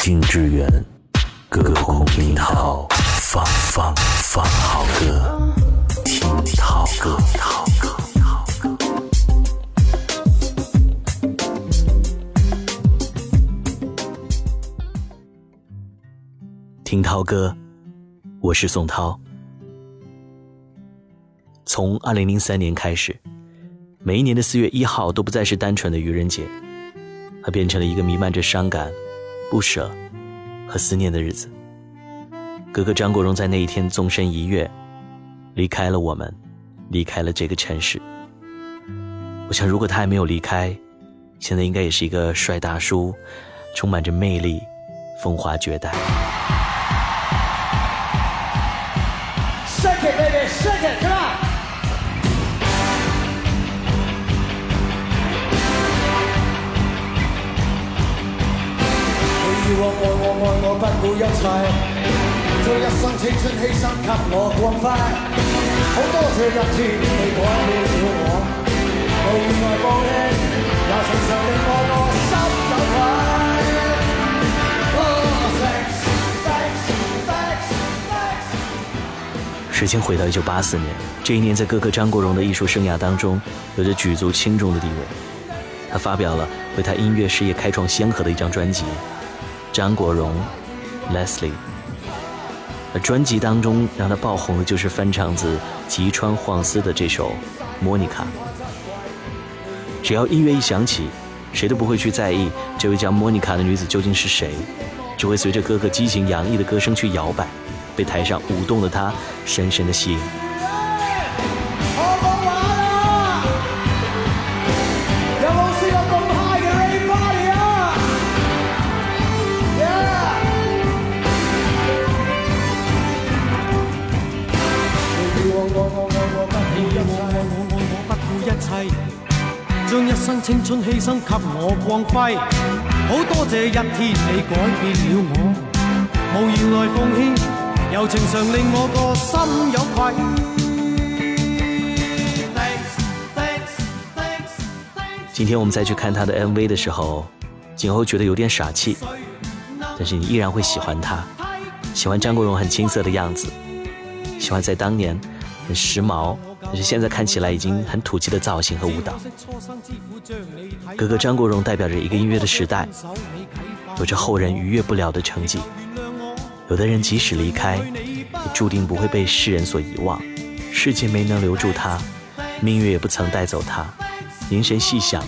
近之远，隔空听涛。放放放好歌，听涛歌。听涛歌，我是宋涛。从二零零三年开始，每一年的四月一号都不再是单纯的愚人节，它变成了一个弥漫着伤感。不舍和思念的日子，哥哥张国荣在那一天纵身一跃，离开了我们，离开了这个城市。我想，如果他还没有离开，现在应该也是一个帅大叔，充满着魅力，风华绝代。一时间回到一九八四年，这一年在哥哥张国荣的艺术生涯当中有着举足轻重的地位。他发表了为他音乐事业开创先河的一张专辑《张国荣》。Leslie，那专辑当中让他爆红的就是翻唱自吉川晃司的这首《Monica》。只要音乐一响起，谁都不会去在意这位叫 Monica 的女子究竟是谁，只会随着哥哥激情洋溢的歌声去摇摆，被台上舞动的她深深的吸引。世，将一生青春牺牲给我光辉。好多这一天，你改变了我，无言来奉献，柔情常令我个心有愧。今天我们再去看他的 MV 的时候，景后觉得有点傻气，但是你依然会喜欢他，喜欢张国荣很青涩的样子，喜欢在当年很时髦、是现在看起来已经很土气的造型和舞蹈。哥哥张国荣代表着一个音乐的时代，有着后人逾越不了的成绩。有的人即使离开，也注定不会被世人所遗忘。世界没能留住他，命运也不曾带走他。凝神细想，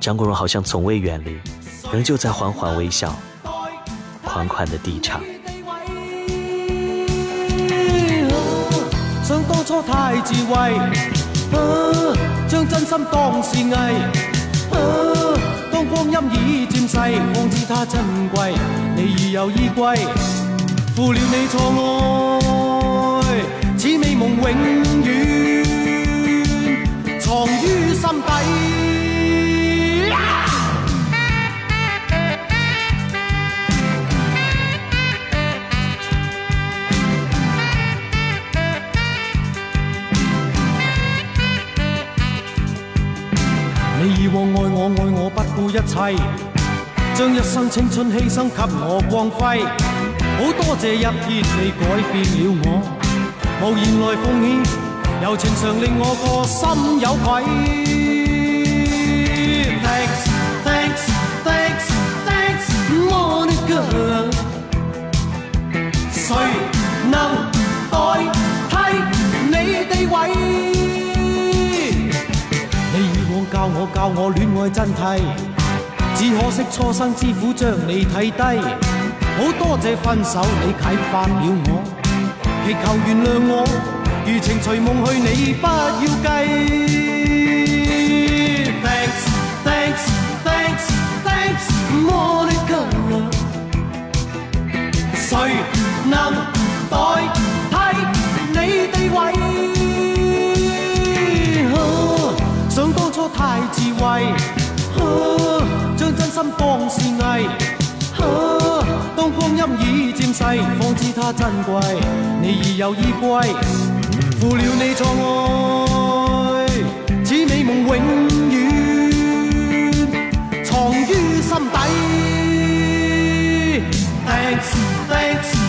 张国荣好像从未远离，仍旧在缓缓微笑，款款的低唱。错太智慧，将真心当是艺。当光阴已渐逝，方知它珍贵。你已有衣归，负了你错爱，此美梦永远。一切将一生青春牺牲给我光辉，好多谢一天你改变了我，无言来奉献，柔情常令我个心有愧。Thanks, thanks, thanks, thanks, m o n i c a 谁能代替你地位？你以往教我教我恋爱真谛。只可惜初生之苦将你睇低，好多谢分手你启发了我，祈求原谅我，余情随梦去，你不要计。Thanks, thanks, thanks, thanks, m i 谁能代替你地位？想当初太自卫。心方是危，当光阴已渐逝，方知它珍贵。你已有衣归，负了你错爱，此美梦永远藏于心底。Thanks, thanks.